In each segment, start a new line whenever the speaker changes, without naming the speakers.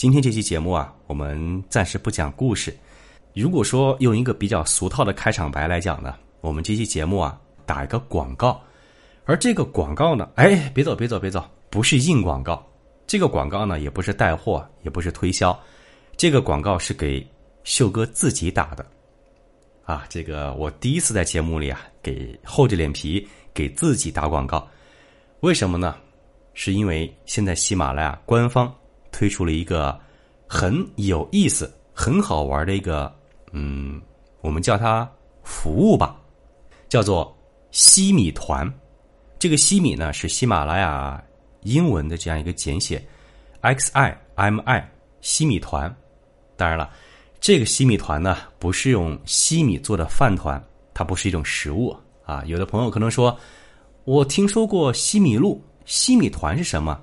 今天这期节目啊，我们暂时不讲故事。如果说用一个比较俗套的开场白来讲呢，我们这期节目啊，打一个广告。而这个广告呢，哎，别走，别走，别走，不是硬广告。这个广告呢，也不是带货，也不是推销。这个广告是给秀哥自己打的。啊，这个我第一次在节目里啊，给厚着脸皮给自己打广告。为什么呢？是因为现在喜马拉雅官方。推出了一个很有意思、很好玩的一个，嗯，我们叫它服务吧，叫做西米团。这个西米呢是喜马拉雅英文的这样一个简写，X I M I 西米团。当然了，这个西米团呢不是用西米做的饭团，它不是一种食物啊。有的朋友可能说，我听说过西米露，西米团是什么？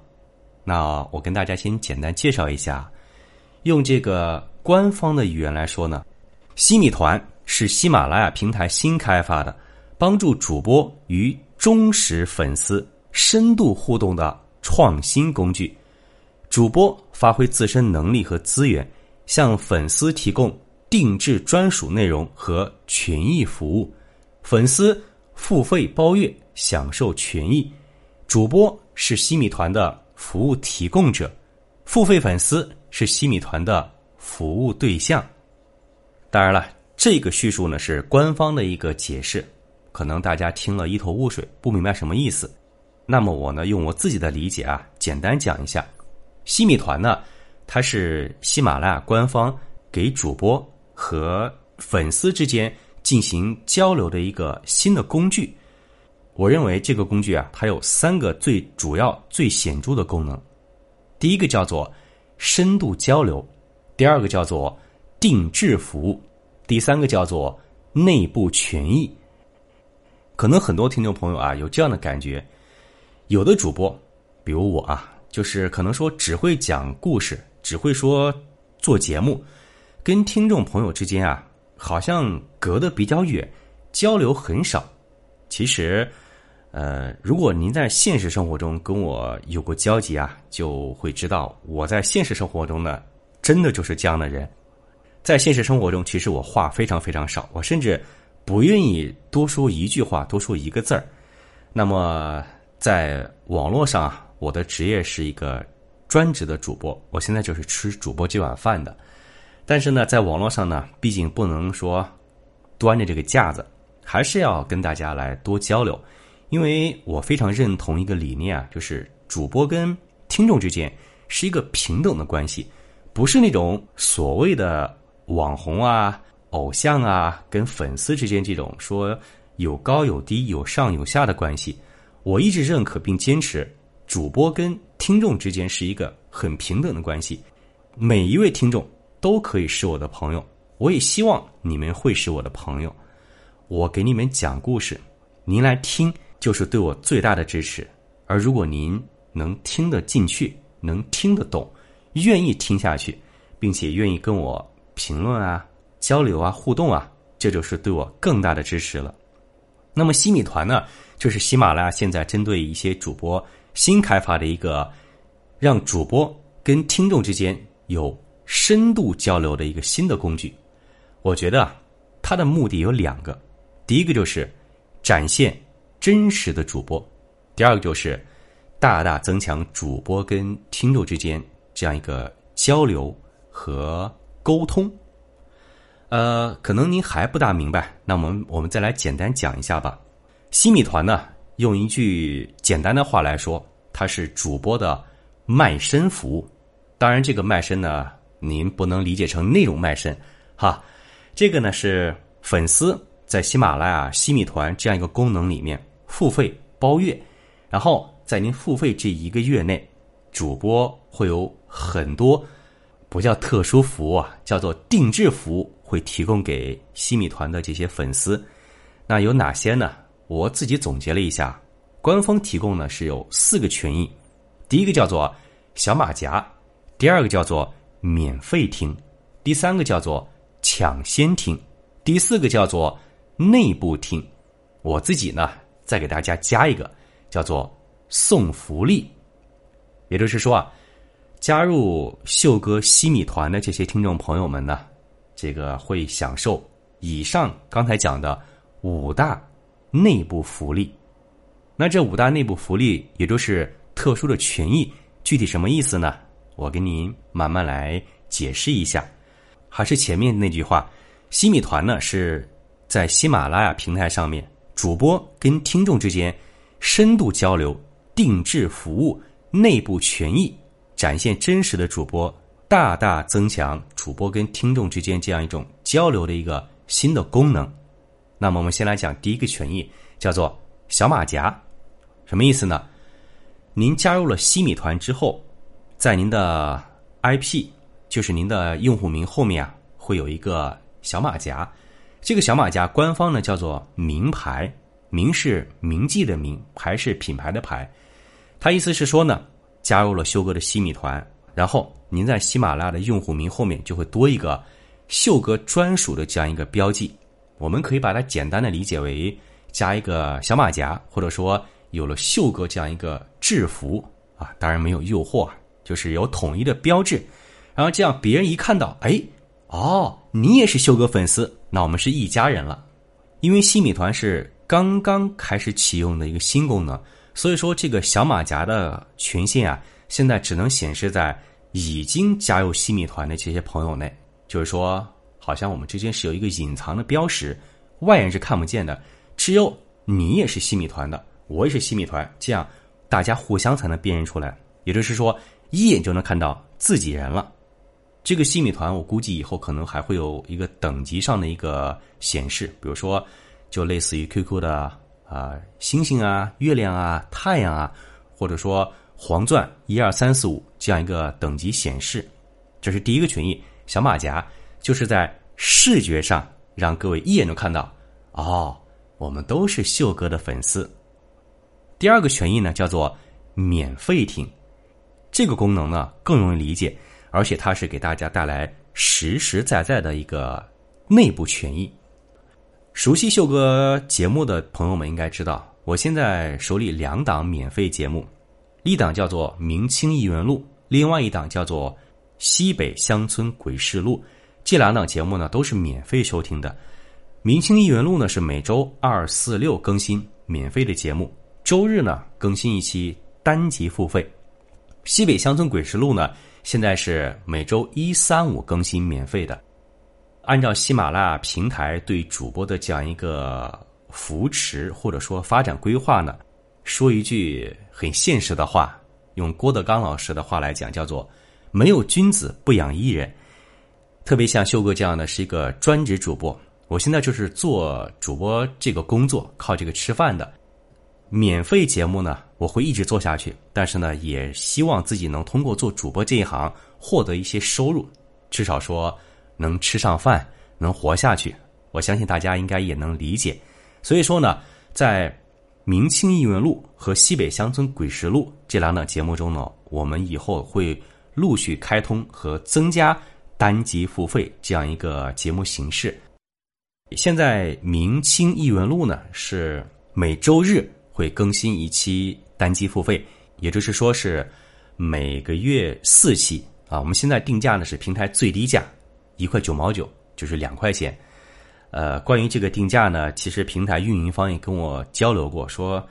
那我跟大家先简单介绍一下，用这个官方的语言来说呢，西米团是喜马拉雅平台新开发的，帮助主播与忠实粉丝深度互动的创新工具。主播发挥自身能力和资源，向粉丝提供定制专属内容和权益服务，粉丝付费包月享受权益，主播是西米团的。服务提供者，付费粉丝是西米团的服务对象。当然了，这个叙述呢是官方的一个解释，可能大家听了一头雾水，不明白什么意思。那么我呢用我自己的理解啊，简单讲一下，西米团呢，它是喜马拉雅官方给主播和粉丝之间进行交流的一个新的工具。我认为这个工具啊，它有三个最主要、最显著的功能。第一个叫做深度交流，第二个叫做定制服务，第三个叫做内部权益。可能很多听众朋友啊有这样的感觉：有的主播，比如我啊，就是可能说只会讲故事，只会说做节目，跟听众朋友之间啊，好像隔得比较远，交流很少。其实。呃，如果您在现实生活中跟我有过交集啊，就会知道我在现实生活中呢，真的就是这样的人。在现实生活中，其实我话非常非常少，我甚至不愿意多说一句话，多说一个字儿。那么，在网络上啊，我的职业是一个专职的主播，我现在就是吃主播这碗饭的。但是呢，在网络上呢，毕竟不能说端着这个架子，还是要跟大家来多交流。因为我非常认同一个理念啊，就是主播跟听众之间是一个平等的关系，不是那种所谓的网红啊、偶像啊跟粉丝之间这种说有高有低、有上有下的关系。我一直认可并坚持，主播跟听众之间是一个很平等的关系，每一位听众都可以是我的朋友，我也希望你们会是我的朋友。我给你们讲故事，您来听。就是对我最大的支持，而如果您能听得进去，能听得懂，愿意听下去，并且愿意跟我评论啊、交流啊、互动啊，这就是对我更大的支持了。那么西米团呢，就是喜马拉雅现在针对一些主播新开发的一个，让主播跟听众之间有深度交流的一个新的工具。我觉得它的目的有两个，第一个就是展现。真实的主播，第二个就是大大增强主播跟听众之间这样一个交流和沟通。呃，可能您还不大明白，那我们我们再来简单讲一下吧。西米团呢，用一句简单的话来说，它是主播的卖身服务。当然，这个卖身呢，您不能理解成内容卖身，哈，这个呢是粉丝在喜马拉雅西米团这样一个功能里面付费包月，然后在您付费这一个月内，主播会有很多不叫特殊服务啊，叫做定制服务，会提供给西米团的这些粉丝。那有哪些呢？我自己总结了一下，官方提供呢是有四个权益，第一个叫做小马甲，第二个叫做免费听，第三个叫做抢先听，第四个叫做内部听。我自己呢再给大家加一个，叫做送福利。也就是说啊，加入秀哥西米团的这些听众朋友们呢，这个会享受以上刚才讲的五大。内部福利，那这五大内部福利也就是特殊的权益，具体什么意思呢？我给您慢慢来解释一下。还是前面那句话，西米团呢是在喜马拉雅平台上面，主播跟听众之间深度交流、定制服务、内部权益，展现真实的主播，大大增强主播跟听众之间这样一种交流的一个新的功能。那么我们先来讲第一个权益，叫做小马甲，什么意思呢？您加入了西米团之后，在您的 IP，就是您的用户名后面啊，会有一个小马甲。这个小马甲官方呢叫做名牌，名是铭记的名，牌是品牌的牌。它意思是说呢，加入了秀哥的西米团，然后您在喜马拉雅的用户名后面就会多一个秀哥专属的这样一个标记。我们可以把它简单的理解为加一个小马甲，或者说有了秀哥这样一个制服啊，当然没有诱惑，就是有统一的标志，然后这样别人一看到，哎，哦，你也是秀哥粉丝，那我们是一家人了。因为西米团是刚刚开始启用的一个新功能，所以说这个小马甲的权限啊，现在只能显示在已经加入西米团的这些朋友内，就是说。好像我们之间是有一个隐藏的标识，外人是看不见的，只有你也是西米团的，我也是西米团，这样大家互相才能辨认出来。也就是说，一眼就能看到自己人了。这个西米团，我估计以后可能还会有一个等级上的一个显示，比如说，就类似于 QQ 的啊星星啊、月亮啊、太阳啊，或者说黄钻一二三四五这样一个等级显示。这是第一个权益，小马甲。就是在视觉上让各位一眼就看到，哦，我们都是秀哥的粉丝。第二个权益呢，叫做免费听，这个功能呢更容易理解，而且它是给大家带来实实在在的一个内部权益。熟悉秀哥节目的朋友们应该知道，我现在手里两档免费节目，一档叫做《明清异闻录》，另外一档叫做《西北乡村鬼事录》。这两档节目呢都是免费收听的，《明清异闻录》呢是每周二、四、六更新免费的节目，周日呢更新一期单集付费，《西北乡村鬼事录》呢现在是每周一、三、五更新免费的。按照喜马拉雅平台对主播的这样一个扶持或者说发展规划呢，说一句很现实的话，用郭德纲老师的话来讲，叫做“没有君子不养艺人”。特别像秀哥这样的是一个专职主播，我现在就是做主播这个工作，靠这个吃饭的。免费节目呢，我会一直做下去，但是呢，也希望自己能通过做主播这一行获得一些收入，至少说能吃上饭，能活下去。我相信大家应该也能理解。所以说呢，在《明清异闻录》和《西北乡村鬼事录》这两档节目中呢，我们以后会陆续开通和增加。单集付费这样一个节目形式，现在《明清异闻录》呢是每周日会更新一期单机付费，也就是说是每个月四期啊。我们现在定价呢是平台最低价一块九毛九，就是两块钱。呃，关于这个定价呢，其实平台运营方也跟我交流过，说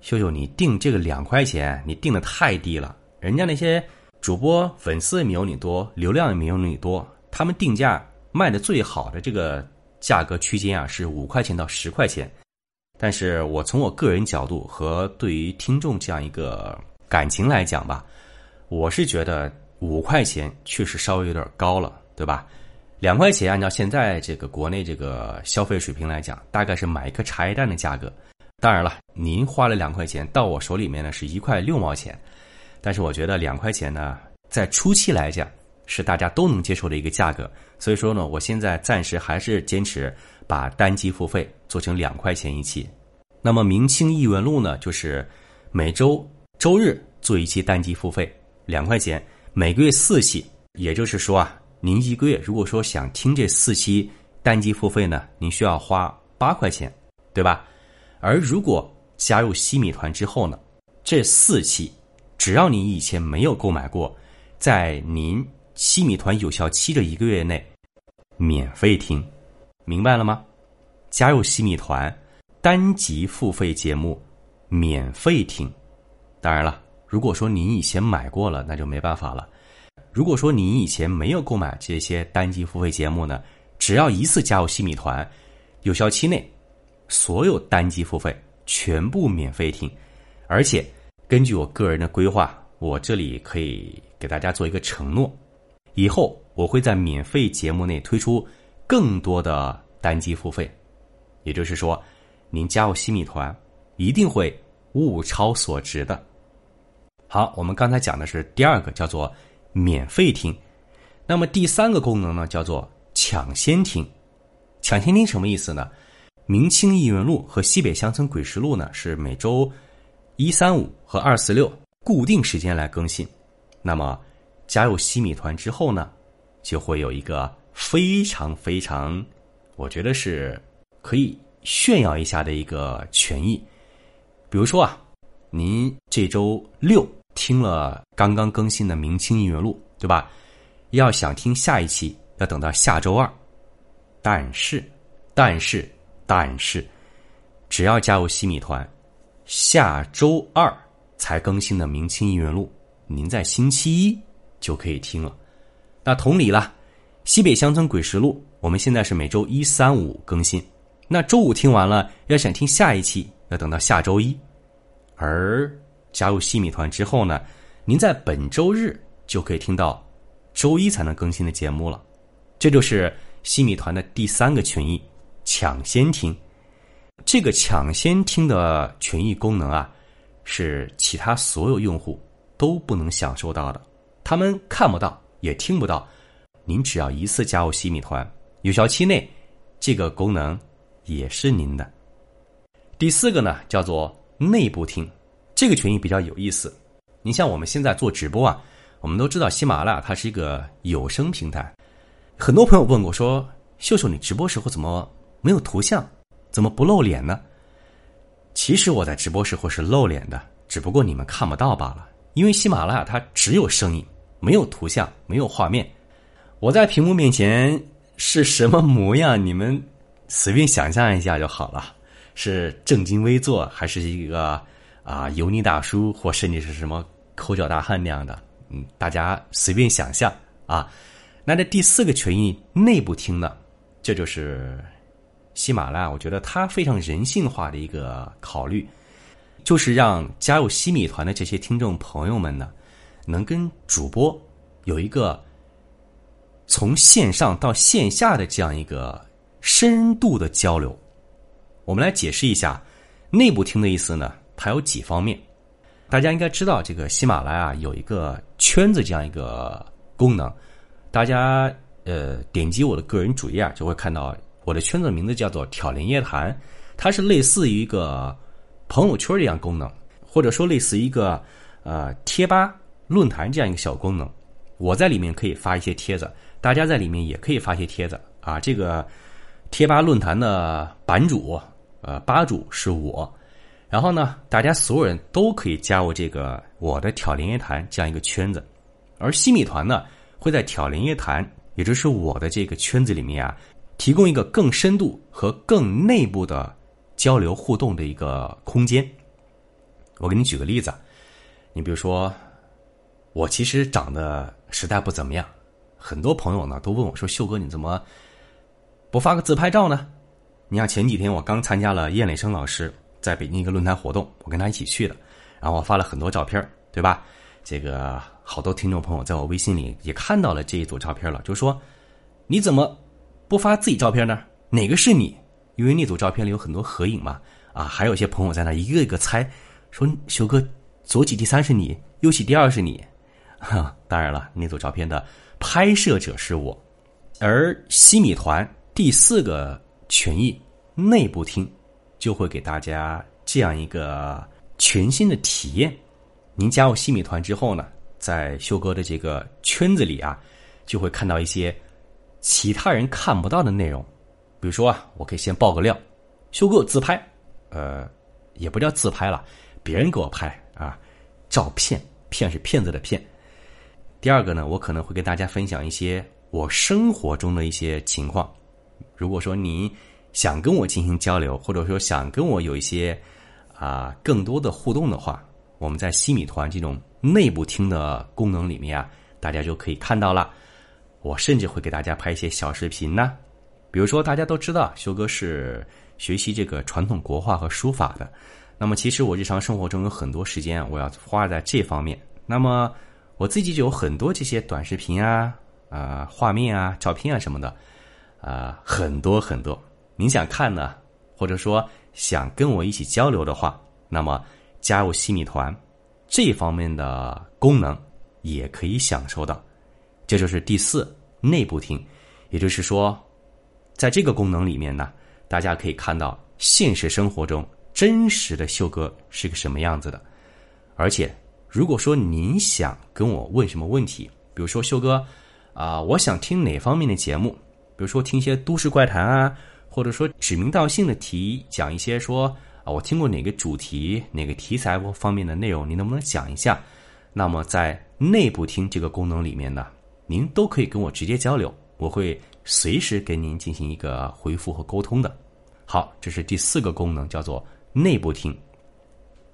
秀秀你定这个两块钱，你定的太低了，人家那些。主播粉丝也没有你多，流量也没有你多。他们定价卖的最好的这个价格区间啊，是五块钱到十块钱。但是我从我个人角度和对于听众这样一个感情来讲吧，我是觉得五块钱确实稍微有点高了，对吧？两块钱，按照现在这个国内这个消费水平来讲，大概是买一颗茶叶蛋的价格。当然了，您花了两块钱到我手里面呢是一块六毛钱，但是我觉得两块钱呢，在初期来讲是大家都能接受的一个价格。所以说呢，我现在暂时还是坚持把单机付费做成两块钱一期。那么《明清异闻录》呢，就是每周周日做一期单机付费，两块钱，每个月四期。也就是说啊，您一个月如果说想听这四期单机付费呢，您需要花八块钱，对吧？而如果加入西米团之后呢，这四期只要你以前没有购买过，在您西米团有效期的一个月内免费听，明白了吗？加入西米团。单集付费节目免费听，当然了，如果说您以前买过了，那就没办法了。如果说您以前没有购买这些单集付费节目呢，只要一次加入西米团，有效期内所有单集付费全部免费听。而且根据我个人的规划，我这里可以给大家做一个承诺：以后我会在免费节目内推出更多的单机付费，也就是说。您加入西米团，一定会物超所值的。好，我们刚才讲的是第二个，叫做免费听。那么第三个功能呢，叫做抢先听。抢先听什么意思呢？《明清异闻录》和《西北乡村鬼事录》呢，是每周一、三、五和二、四、六固定时间来更新。那么加入西米团之后呢，就会有一个非常非常，我觉得是可以。炫耀一下的一个权益，比如说啊，您这周六听了刚刚更新的《明清音乐录》，对吧？要想听下一期，要等到下周二。但是，但是，但是，只要加入西米团，下周二才更新的《明清音乐录》，您在星期一就可以听了。那同理了，《西北乡村鬼实录》，我们现在是每周一、三、五更新。那周五听完了，要想听下一期，要等到下周一。而加入西米团之后呢，您在本周日就可以听到周一才能更新的节目了。这就是西米团的第三个权益——抢先听。这个抢先听的权益功能啊，是其他所有用户都不能享受到的。他们看不到，也听不到。您只要一次加入西米团，有效期内，这个功能。也是您的。第四个呢，叫做内部听，这个权益比较有意思。你像我们现在做直播啊，我们都知道喜马拉雅它是一个有声平台。很多朋友问过说：“秀秀，你直播时候怎么没有图像，怎么不露脸呢？”其实我在直播时候是露脸的，只不过你们看不到罢了。因为喜马拉雅它只有声音，没有图像，没有画面。我在屏幕面前是什么模样，你们？随便想象一下就好了，是正襟危坐，还是一个啊油腻大叔，或甚至是什么抠脚大汉那样的？嗯，大家随便想象啊。那这第四个权益内部听呢，这就是喜马拉雅，我觉得它非常人性化的一个考虑，就是让加入西米团的这些听众朋友们呢，能跟主播有一个从线上到线下的这样一个。深度的交流，我们来解释一下内部听的意思呢？它有几方面。大家应该知道，这个喜马拉雅有一个圈子这样一个功能。大家呃点击我的个人主页啊，就会看到我的圈子名字叫做“挑帘夜谈”，它是类似于一个朋友圈这样功能，或者说类似于一个呃贴吧论坛这样一个小功能。我在里面可以发一些帖子，大家在里面也可以发些帖子啊。这个。贴吧论坛的版主，呃，吧主是我，然后呢，大家所有人都可以加入这个我的挑连夜谈这样一个圈子，而西米团呢，会在挑连夜谈，也就是我的这个圈子里面啊，提供一个更深度和更内部的交流互动的一个空间。我给你举个例子，你比如说，我其实长得实在不怎么样，很多朋友呢都问我说：“秀哥，你怎么？”不发个自拍照呢？你像前几天我刚参加了叶磊生老师在北京一个论坛活动，我跟他一起去的，然后我发了很多照片，对吧？这个好多听众朋友在我微信里也看到了这一组照片了，就说你怎么不发自己照片呢？哪个是你？因为那组照片里有很多合影嘛。啊，还有一些朋友在那一个一个猜，说修哥左起第三是你，右起第二是你。哈，当然了，那组照片的拍摄者是我。而西米团第四个权益内部听，就会给大家这样一个全新的体验。您加入西米团之后呢，在修哥的这个圈子里啊，就会看到一些其他人看不到的内容。比如说啊，我可以先爆个料，修哥自拍，呃，也不叫自拍了，别人给我拍啊，照片，骗是骗子的骗。第二个呢，我可能会跟大家分享一些。我生活中的一些情况，如果说你想跟我进行交流，或者说想跟我有一些啊更多的互动的话，我们在西米团这种内部听的功能里面啊，大家就可以看到了。我甚至会给大家拍一些小视频呢。比如说，大家都知道修哥是学习这个传统国画和书法的，那么其实我日常生活中有很多时间我要花在这方面，那么我自己就有很多这些短视频啊。啊，画面啊，照片啊什么的，啊，很多很多。您想看呢，或者说想跟我一起交流的话，那么加入西米团，这方面的功能也可以享受到。这就是第四内部听，也就是说，在这个功能里面呢，大家可以看到现实生活中真实的秀哥是个什么样子的。而且，如果说您想跟我问什么问题，比如说秀哥。啊，我想听哪方面的节目？比如说听一些都市怪谈啊，或者说指名道姓的提讲一些说啊，我听过哪个主题、哪个题材方面的内容，您能不能讲一下？那么在内部听这个功能里面呢，您都可以跟我直接交流，我会随时给您进行一个回复和沟通的。好，这是第四个功能，叫做内部听。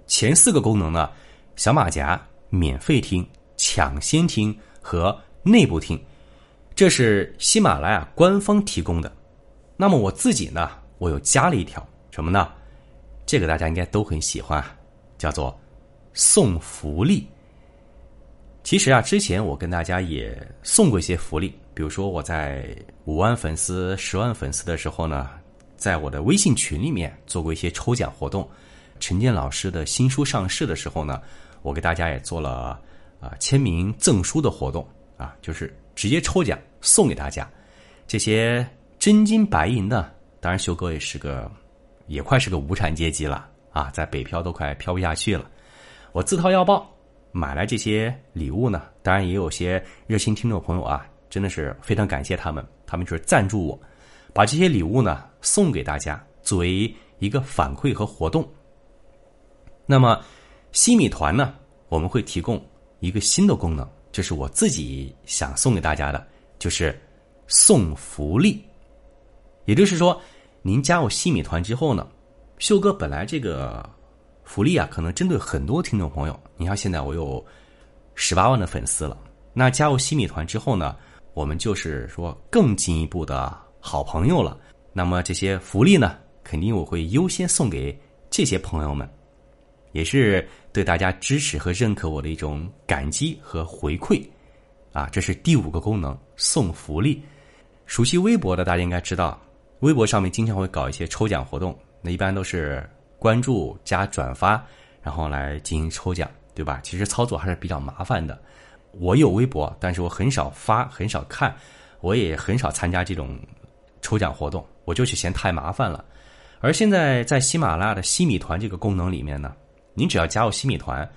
前四个功能呢，小马甲免费听、抢先听和。内部听，这是喜马拉雅官方提供的。那么我自己呢，我又加了一条什么呢？这个大家应该都很喜欢，叫做送福利。其实啊，之前我跟大家也送过一些福利，比如说我在五万粉丝、十万粉丝的时候呢，在我的微信群里面做过一些抽奖活动。陈建老师的新书上市的时候呢，我给大家也做了啊签名赠书的活动。啊，就是直接抽奖送给大家，这些真金白银的。当然，修哥也是个，也快是个无产阶级了啊，在北漂都快漂不下去了。我自掏腰包买来这些礼物呢。当然，也有些热心听众朋友啊，真的是非常感谢他们，他们就是赞助我，把这些礼物呢送给大家，作为一个反馈和活动。那么，西米团呢，我们会提供一个新的功能。这是我自己想送给大家的，就是送福利。也就是说，您加入西米团之后呢，秀哥本来这个福利啊，可能针对很多听众朋友。你看，现在我有十八万的粉丝了，那加入西米团之后呢，我们就是说更进一步的好朋友了。那么这些福利呢，肯定我会优先送给这些朋友们。也是对大家支持和认可我的一种感激和回馈，啊，这是第五个功能送福利。熟悉微博的大家应该知道，微博上面经常会搞一些抽奖活动，那一般都是关注加转发，然后来进行抽奖，对吧？其实操作还是比较麻烦的。我有微博，但是我很少发，很少看，我也很少参加这种抽奖活动，我就是嫌太麻烦了。而现在在喜马拉雅的西米团这个功能里面呢。您只要加入西米团，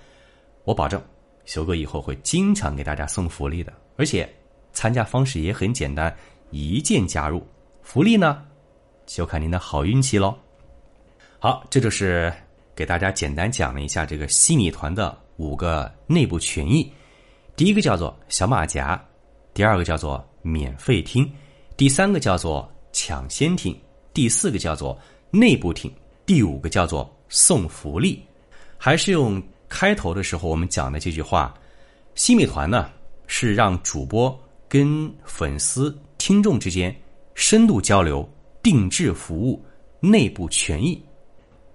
我保证，修哥以后会经常给大家送福利的。而且，参加方式也很简单，一键加入。福利呢，就看您的好运气喽。好，这就是给大家简单讲了一下这个西米团的五个内部权益。第一个叫做小马甲，第二个叫做免费听，第三个叫做抢先听，第四个叫做内部听，第五个叫做送福利。还是用开头的时候我们讲的这句话，西米团呢是让主播跟粉丝、听众之间深度交流、定制服务、内部权益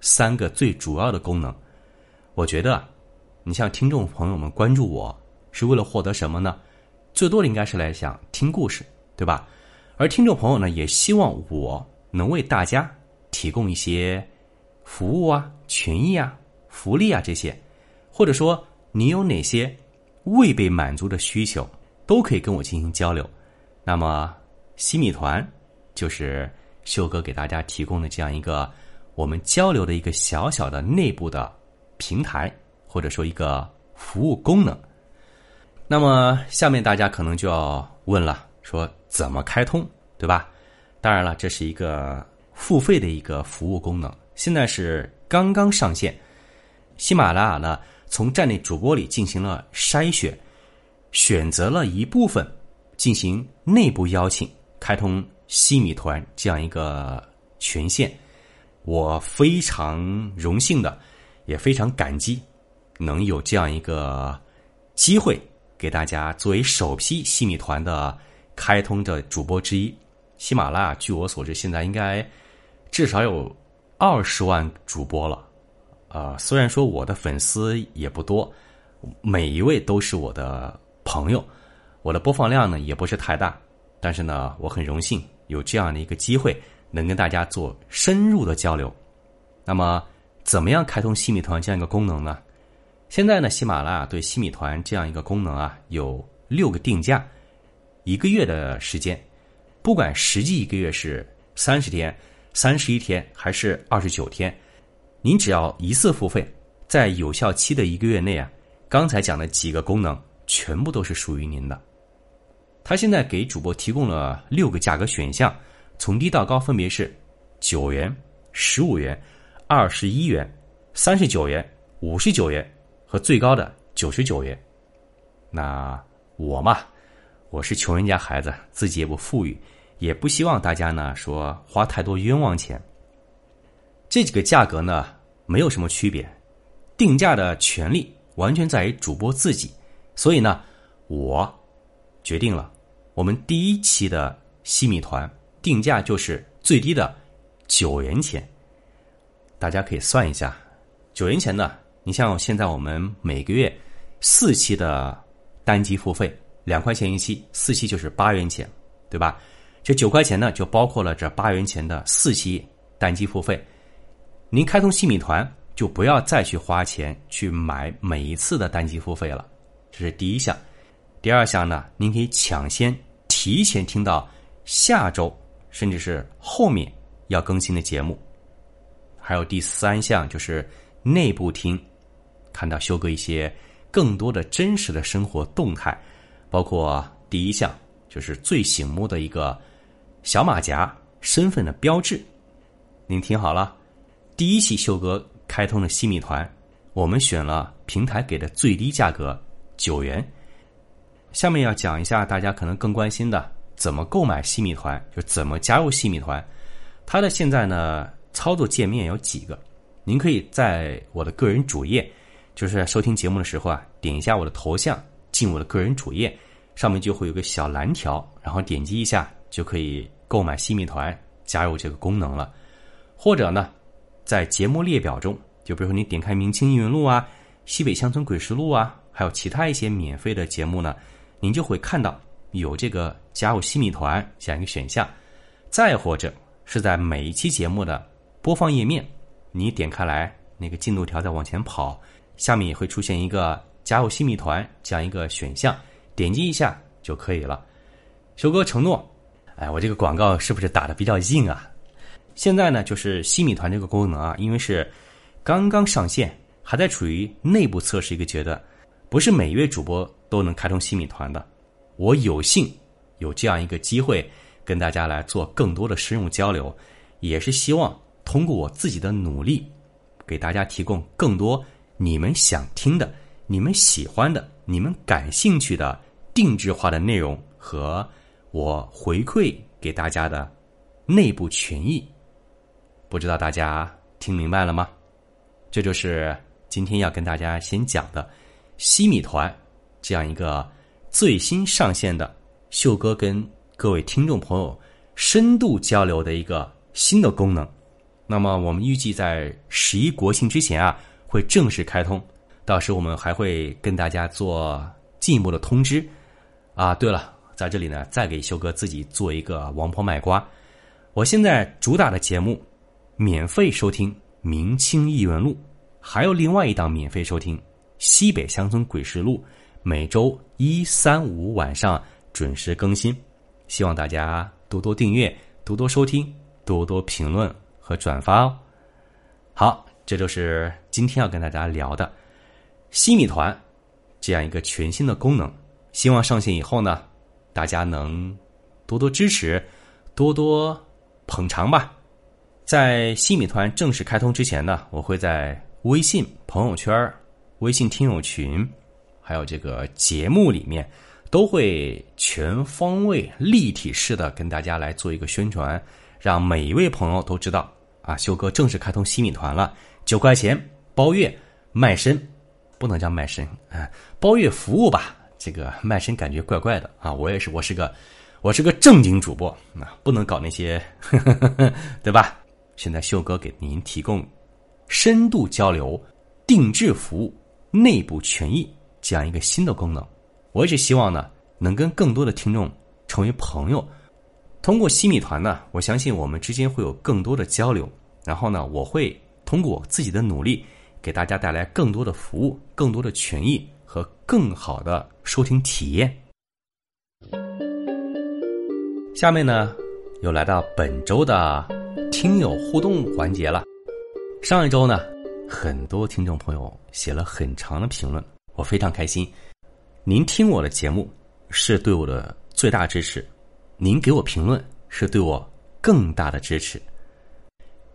三个最主要的功能。我觉得，你像听众朋友们关注我是为了获得什么呢？最多的应该是来想听故事，对吧？而听众朋友呢，也希望我能为大家提供一些服务啊、权益啊、福利啊这些，或者说你有哪些未被满足的需求，都可以跟我进行交流。那么西米团就是秀哥给大家提供的这样一个我们交流的一个小小的内部的平台，或者说一个服务功能。那么下面大家可能就要问了，说怎么开通，对吧？当然了，这是一个付费的一个服务功能，现在是刚刚上线。喜马拉雅呢，从站内主播里进行了筛选，选择了一部分进行内部邀请，开通西米团这样一个权限。我非常荣幸的，也非常感激，能有这样一个机会。给大家作为首批西米团的开通的主播之一，喜马拉雅据我所知，现在应该至少有二十万主播了。呃，虽然说我的粉丝也不多，每一位都是我的朋友，我的播放量呢也不是太大，但是呢，我很荣幸有这样的一个机会，能跟大家做深入的交流。那么，怎么样开通西米团这样一个功能呢？现在呢，喜马拉雅对西米团这样一个功能啊，有六个定价，一个月的时间，不管实际一个月是三十天、三十一天还是二十九天，您只要一次付费，在有效期的一个月内啊，刚才讲的几个功能全部都是属于您的。他现在给主播提供了六个价格选项，从低到高分别是九元、十五元、二十一元、三十九元、五十九元。和最高的九十九元，那我嘛，我是穷人家孩子，自己也不富裕，也不希望大家呢说花太多冤枉钱。这几个价格呢没有什么区别，定价的权利完全在于主播自己，所以呢，我决定了，我们第一期的西米团定价就是最低的九元钱，大家可以算一下，九元钱呢。你像现在我们每个月四期的单机付费两块钱一期，四期就是八元钱，对吧？这九块钱呢，就包括了这八元钱的四期单机付费。您开通新米团，就不要再去花钱去买每一次的单机付费了，这是第一项。第二项呢，您可以抢先提前听到下周甚至是后面要更新的节目。还有第三项就是内部听。看到修哥一些更多的真实的生活动态，包括第一项就是最醒目的一个小马甲身份的标志。您听好了，第一期秀哥开通的西米团，我们选了平台给的最低价格九元。下面要讲一下大家可能更关心的，怎么购买西米团，就怎么加入西米团。它的现在呢操作界面有几个，您可以在我的个人主页。就是收听节目的时候啊，点一下我的头像，进我的个人主页，上面就会有个小蓝条，然后点击一下就可以购买西米团，加入这个功能了。或者呢，在节目列表中，就比如说你点开《明清异闻录》啊，《西北乡村鬼事录》啊，还有其他一些免费的节目呢，您就会看到有这个加入西米团这样一个选项。再或者是在每一期节目的播放页面，你点开来，那个进度条在往前跑。下面也会出现一个加入新米团这样一个选项，点击一下就可以了。修哥承诺，哎，我这个广告是不是打的比较硬啊？现在呢，就是新米团这个功能啊，因为是刚刚上线，还在处于内部测试一个阶段，不是每一位主播都能开通新米团的。我有幸有这样一个机会跟大家来做更多的深入交流，也是希望通过我自己的努力，给大家提供更多。你们想听的、你们喜欢的、你们感兴趣的定制化的内容和我回馈给大家的内部权益，不知道大家听明白了吗？这就是今天要跟大家先讲的西米团这样一个最新上线的秀哥跟各位听众朋友深度交流的一个新的功能。那么我们预计在十一国庆之前啊。会正式开通，到时我们还会跟大家做进一步的通知。啊，对了，在这里呢，再给秀哥自己做一个王婆卖瓜。我现在主打的节目，免费收听《明清异闻录》，还有另外一档免费收听《西北乡村鬼事录》，每周一、三、五晚上准时更新。希望大家多多订阅、多多收听、多多评论和转发哦。好，这就是今天要跟大家聊的西米团这样一个全新的功能。希望上线以后呢，大家能多多支持，多多捧场吧。在西米团正式开通之前呢，我会在微信朋友圈、微信听友群，还有这个节目里面，都会全方位、立体式的跟大家来做一个宣传，让每一位朋友都知道啊，修哥正式开通西米团了，九块钱包月卖身，不能叫卖身啊，包月服务吧。这个卖身感觉怪怪的啊！我也是，我是个，我是个正经主播啊，不能搞那些，呵呵呵对吧？现在秀哥给您提供深度交流、定制服务、内部权益这样一个新的功能。我也是希望呢，能跟更多的听众成为朋友。通过西米团呢，我相信我们之间会有更多的交流。然后呢，我会通过我自己的努力，给大家带来更多的服务、更多的权益。和更好的收听体验。下面呢，又来到本周的听友互动环节了。上一周呢，很多听众朋友写了很长的评论，我非常开心。您听我的节目是对我的最大支持，您给我评论是对我更大的支持。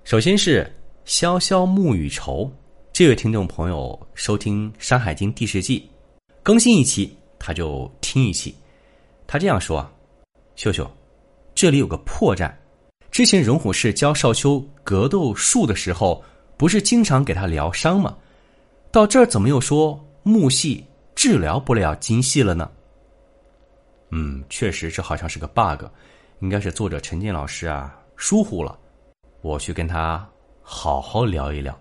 首先是潇潇暮雨愁。这位听众朋友收听《山海经》第十季，更新一期他就听一期。他这样说啊：“秀秀，这里有个破绽。之前荣虎是教少秋格斗术的时候，不是经常给他疗伤吗？到这儿怎么又说木系治疗不了金系了呢？”嗯，确实这好像是个 bug，应该是作者陈建老师啊疏忽了。我去跟他好好聊一聊。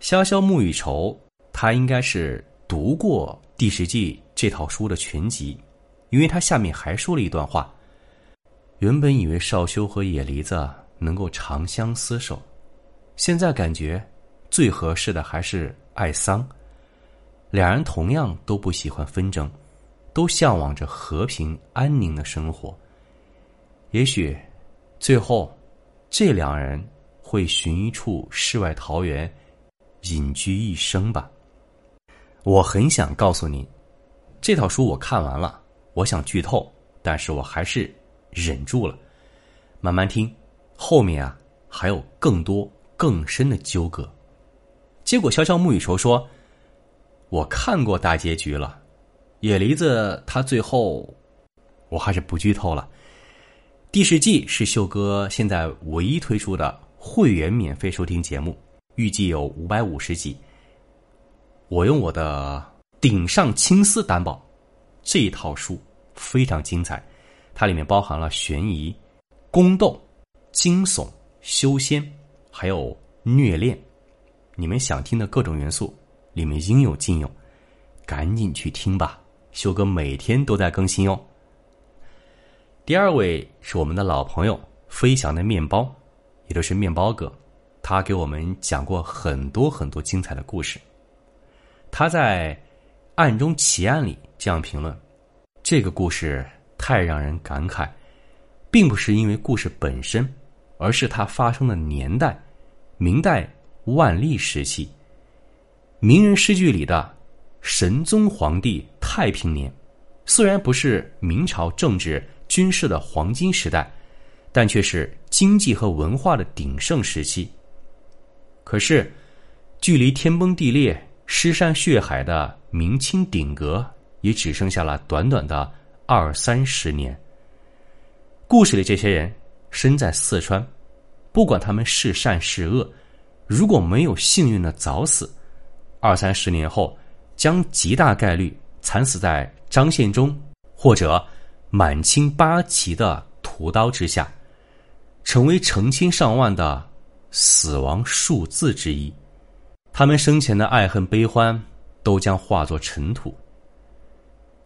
潇潇暮雨愁，他应该是读过第十季这套书的全集，因为他下面还说了一段话。原本以为少修和野梨子能够长相厮守，现在感觉最合适的还是艾桑。两人同样都不喜欢纷争，都向往着和平安宁的生活。也许，最后，这两人会寻一处世外桃源。隐居一生吧。我很想告诉你，这套书我看完了，我想剧透，但是我还是忍住了，慢慢听，后面啊还有更多更深的纠葛。结果潇潇暮雨愁说：“我看过大结局了，野梨子他最后，我还是不剧透了。第十季是秀哥现在唯一推出的会员免费收听节目。”预计有五百五十集。我用我的顶上青丝担保，这一套书非常精彩，它里面包含了悬疑、宫斗、惊悚、修仙，还有虐恋，你们想听的各种元素里面应有尽有，赶紧去听吧！修哥每天都在更新哦。第二位是我们的老朋友飞翔的面包，也就是面包哥。他给我们讲过很多很多精彩的故事。他在《暗中奇案》里这样评论：这个故事太让人感慨，并不是因为故事本身，而是它发生的年代——明代万历时期。名人诗句里的“神宗皇帝太平年”，虽然不是明朝政治军事的黄金时代，但却是经济和文化的鼎盛时期。可是，距离天崩地裂、尸山血海的明清鼎革，也只剩下了短短的二三十年。故事里这些人身在四川，不管他们是善是恶，如果没有幸运的早死，二三十年后将极大概率惨死在张献忠或者满清八旗的屠刀之下，成为成千上万的。死亡数字之一，他们生前的爱恨悲欢都将化作尘土。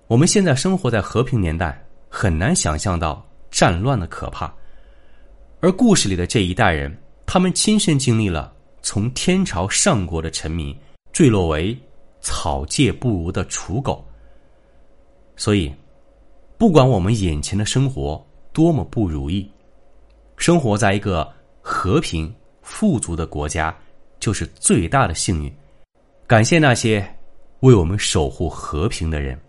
我们现在生活在和平年代，很难想象到战乱的可怕。而故事里的这一代人，他们亲身经历了从天朝上国的臣民坠落为草芥不如的刍狗。所以，不管我们眼前的生活多么不如意，生活在一个和平富足的国家，就是最大的幸运。感谢那些为我们守护和平的人。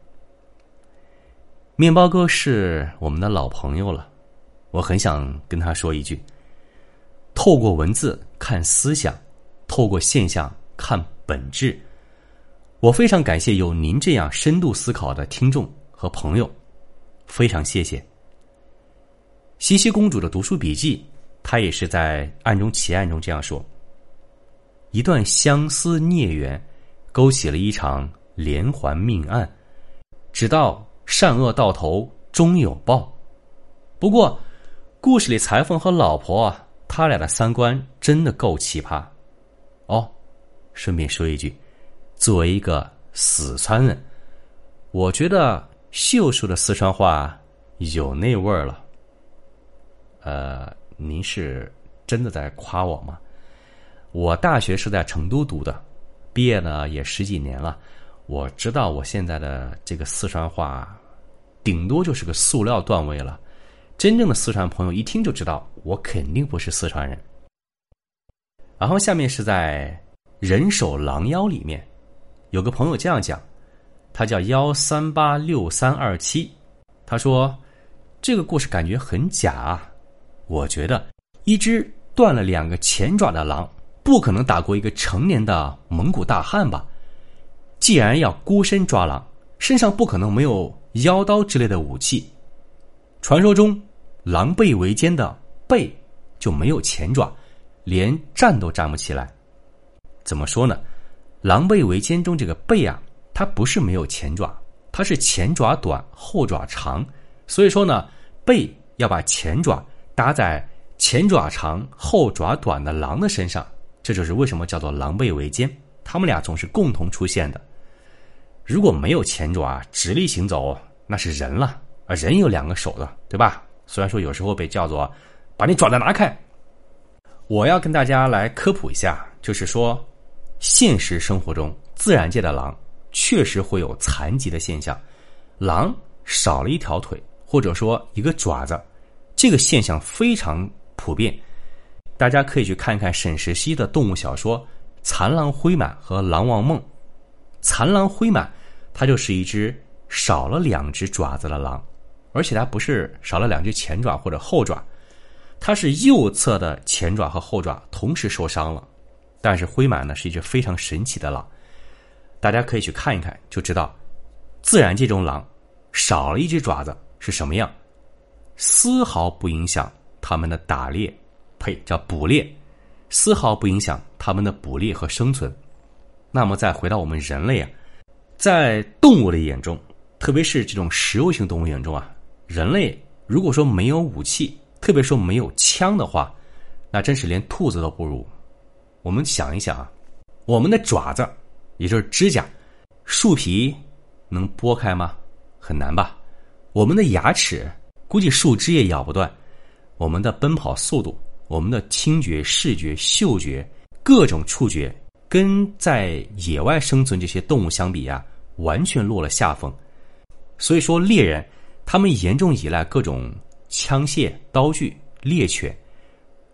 面包哥是我们的老朋友了，我很想跟他说一句：透过文字看思想，透过现象看本质。我非常感谢有您这样深度思考的听众和朋友，非常谢谢。西西公主的读书笔记，她也是在暗中奇案中这样说：一段相思孽缘，勾起了一场连环命案，直到。善恶到头终有报，不过，故事里裁缝和老婆啊，他俩的三观真的够奇葩。哦，顺便说一句，作为一个四川人，我觉得秀秀的四川话有那味儿了。呃，您是真的在夸我吗？我大学是在成都读的，毕业呢也十几年了。我知道我现在的这个四川话，顶多就是个塑料段位了。真正的四川朋友一听就知道，我肯定不是四川人。然后下面是在《人手狼妖》里面，有个朋友这样讲，他叫幺三八六三二七，他说这个故事感觉很假啊。我觉得一只断了两个前爪的狼，不可能打过一个成年的蒙古大汉吧。既然要孤身抓狼，身上不可能没有腰刀之类的武器。传说中，狼狈为奸的狈就没有前爪，连站都站不起来。怎么说呢？狼狈为奸中这个狈啊，它不是没有前爪，它是前爪短后爪长。所以说呢，狈要把前爪搭在前爪长后爪短的狼的身上，这就是为什么叫做狼狈为奸。他们俩总是共同出现的。如果没有前爪直立行走，那是人了啊！人有两个手的，对吧？虽然说有时候被叫做“把你爪子拿开”。我要跟大家来科普一下，就是说，现实生活中自然界的狼确实会有残疾的现象，狼少了一条腿或者说一个爪子，这个现象非常普遍。大家可以去看看沈石溪的动物小说。残狼灰满和狼王梦，残狼灰满，它就是一只少了两只爪子的狼，而且它不是少了两只前爪或者后爪，它是右侧的前爪和后爪同时受伤了。但是灰满呢是一只非常神奇的狼，大家可以去看一看就知道，自然界中狼少了一只爪子是什么样，丝毫不影响它们的打猎，呸，叫捕猎。丝毫不影响他们的捕猎和生存。那么，再回到我们人类啊，在动物的眼中，特别是这种食肉性动物眼中啊，人类如果说没有武器，特别说没有枪的话，那真是连兔子都不如。我们想一想啊，我们的爪子，也就是指甲，树皮能剥开吗？很难吧。我们的牙齿，估计树枝也咬不断。我们的奔跑速度。我们的听觉、视觉、嗅觉各种触觉，跟在野外生存这些动物相比呀，完全落了下风。所以说，猎人他们严重依赖各种枪械、刀具、猎犬。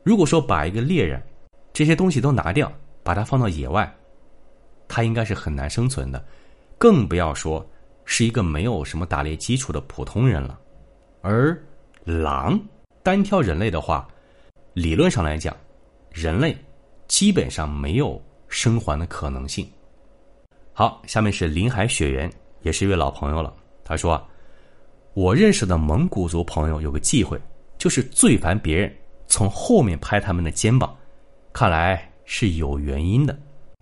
如果说把一个猎人这些东西都拿掉，把它放到野外，他应该是很难生存的，更不要说是一个没有什么打猎基础的普通人了。而狼单挑人类的话，理论上来讲，人类基本上没有生还的可能性。好，下面是林海雪原，也是一位老朋友了。他说：“我认识的蒙古族朋友有个忌讳，就是最烦别人从后面拍他们的肩膀。看来是有原因的，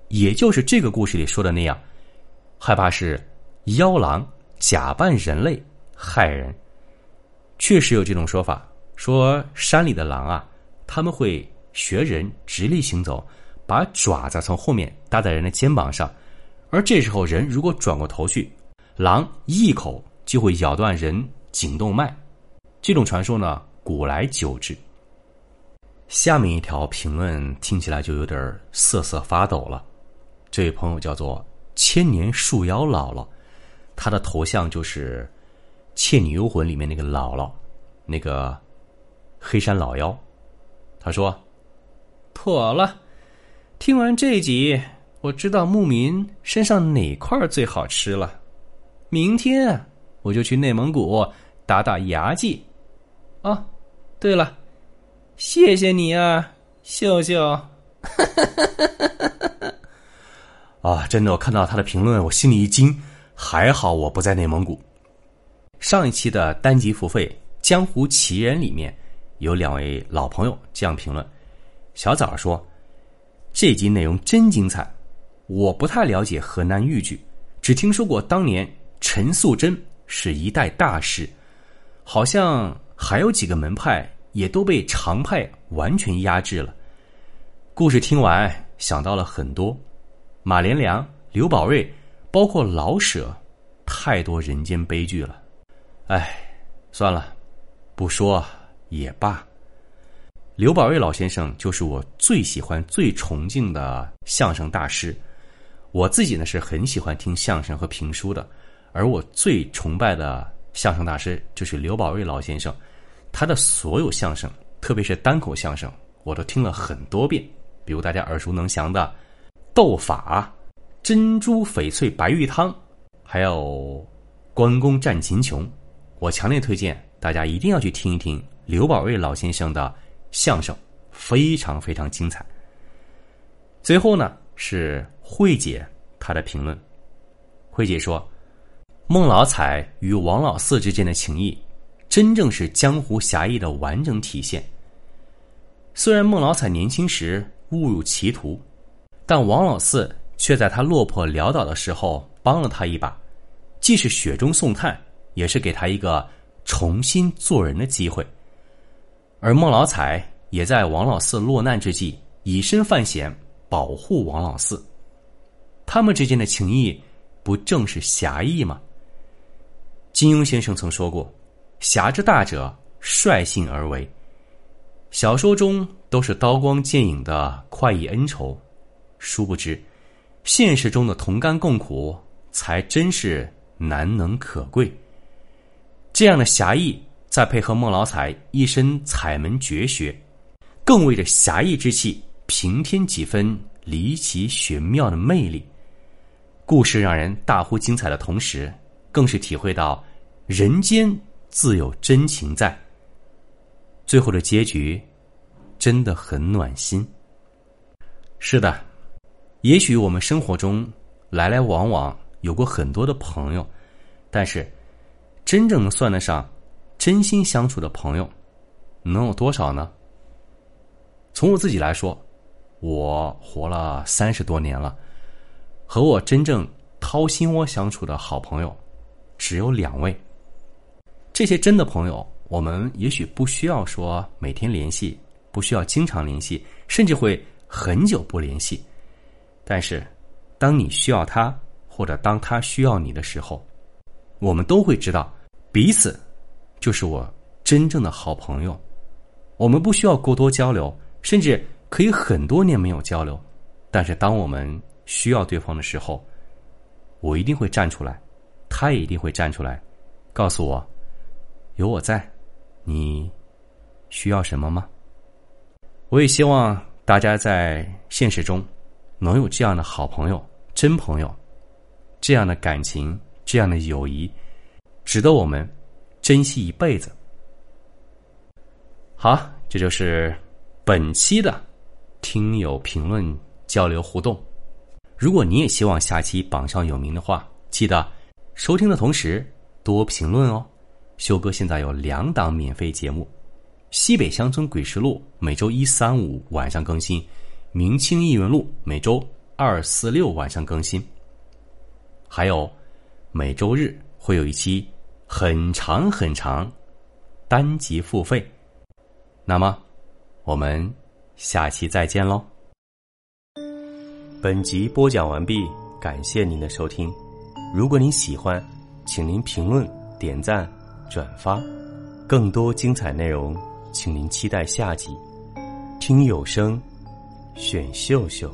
也就是这个故事里说的那样，害怕是妖狼假扮人类害人。确实有这种说法，说山里的狼啊。”他们会学人直立行走，把爪子从后面搭在人的肩膀上，而这时候人如果转过头去，狼一口就会咬断人颈动脉，这种传说呢，古来久之。下面一条评论听起来就有点瑟瑟发抖了。这位朋友叫做千年树妖姥姥，她的头像就是《倩女幽魂》里面那个姥姥，那个黑山老妖。他说：“妥了，听完这集，我知道牧民身上哪块最好吃了。明天我就去内蒙古打打牙祭。哦，对了。”谢谢你啊，秀秀！啊，真的，我看到他的评论，我心里一惊。还好我不在内蒙古。上一期的单集付费《江湖奇人》里面有两位老朋友这样评论：小枣说，这集内容真精彩。我不太了解河南豫剧，只听说过当年陈素贞是一代大师，好像还有几个门派。也都被常派完全压制了。故事听完，想到了很多，马连良、刘宝瑞，包括老舍，太多人间悲剧了。哎，算了，不说也罢。刘宝瑞老先生就是我最喜欢、最崇敬的相声大师。我自己呢是很喜欢听相声和评书的，而我最崇拜的相声大师就是刘宝瑞老先生。他的所有相声，特别是单口相声，我都听了很多遍。比如大家耳熟能详的《斗法》《珍珠翡翠白玉汤》，还有《关公战秦琼》，我强烈推荐大家一定要去听一听刘宝瑞老先生的相声，非常非常精彩。最后呢，是慧姐她的评论。慧姐说：“孟老彩与王老四之间的情谊。”真正是江湖侠义的完整体现。虽然孟老彩年轻时误入歧途，但王老四却在他落魄潦倒的时候帮了他一把，既是雪中送炭，也是给他一个重新做人的机会。而孟老彩也在王老四落难之际以身犯险，保护王老四。他们之间的情谊，不正是侠义吗？金庸先生曾说过。侠之大者，率性而为。小说中都是刀光剑影的快意恩仇，殊不知，现实中的同甘共苦才真是难能可贵。这样的侠义，再配合孟老彩一身彩门绝学，更为这侠义之气平添几分离奇玄妙的魅力。故事让人大呼精彩的同时，更是体会到人间。自有真情在。最后的结局真的很暖心。是的，也许我们生活中来来往往有过很多的朋友，但是真正算得上真心相处的朋友，能有多少呢？从我自己来说，我活了三十多年了，和我真正掏心窝相处的好朋友只有两位。这些真的朋友，我们也许不需要说每天联系，不需要经常联系，甚至会很久不联系。但是，当你需要他，或者当他需要你的时候，我们都会知道，彼此就是我真正的好朋友。我们不需要过多交流，甚至可以很多年没有交流。但是，当我们需要对方的时候，我一定会站出来，他也一定会站出来，告诉我。有我在，你需要什么吗？我也希望大家在现实中能有这样的好朋友、真朋友，这样的感情、这样的友谊，值得我们珍惜一辈子。好，这就是本期的听友评论交流互动。如果你也希望下期榜上有名的话，记得收听的同时多评论哦。修哥现在有两档免费节目，《西北乡村鬼事录》每周一、三、五晚上更新，《明清异闻录》每周二、四、六晚上更新。还有每周日会有一期很长很长单集付费。那么，我们下期再见喽。本集播讲完毕，感谢您的收听。如果您喜欢，请您评论、点赞。转发，更多精彩内容，请您期待下集。听有声，选秀秀。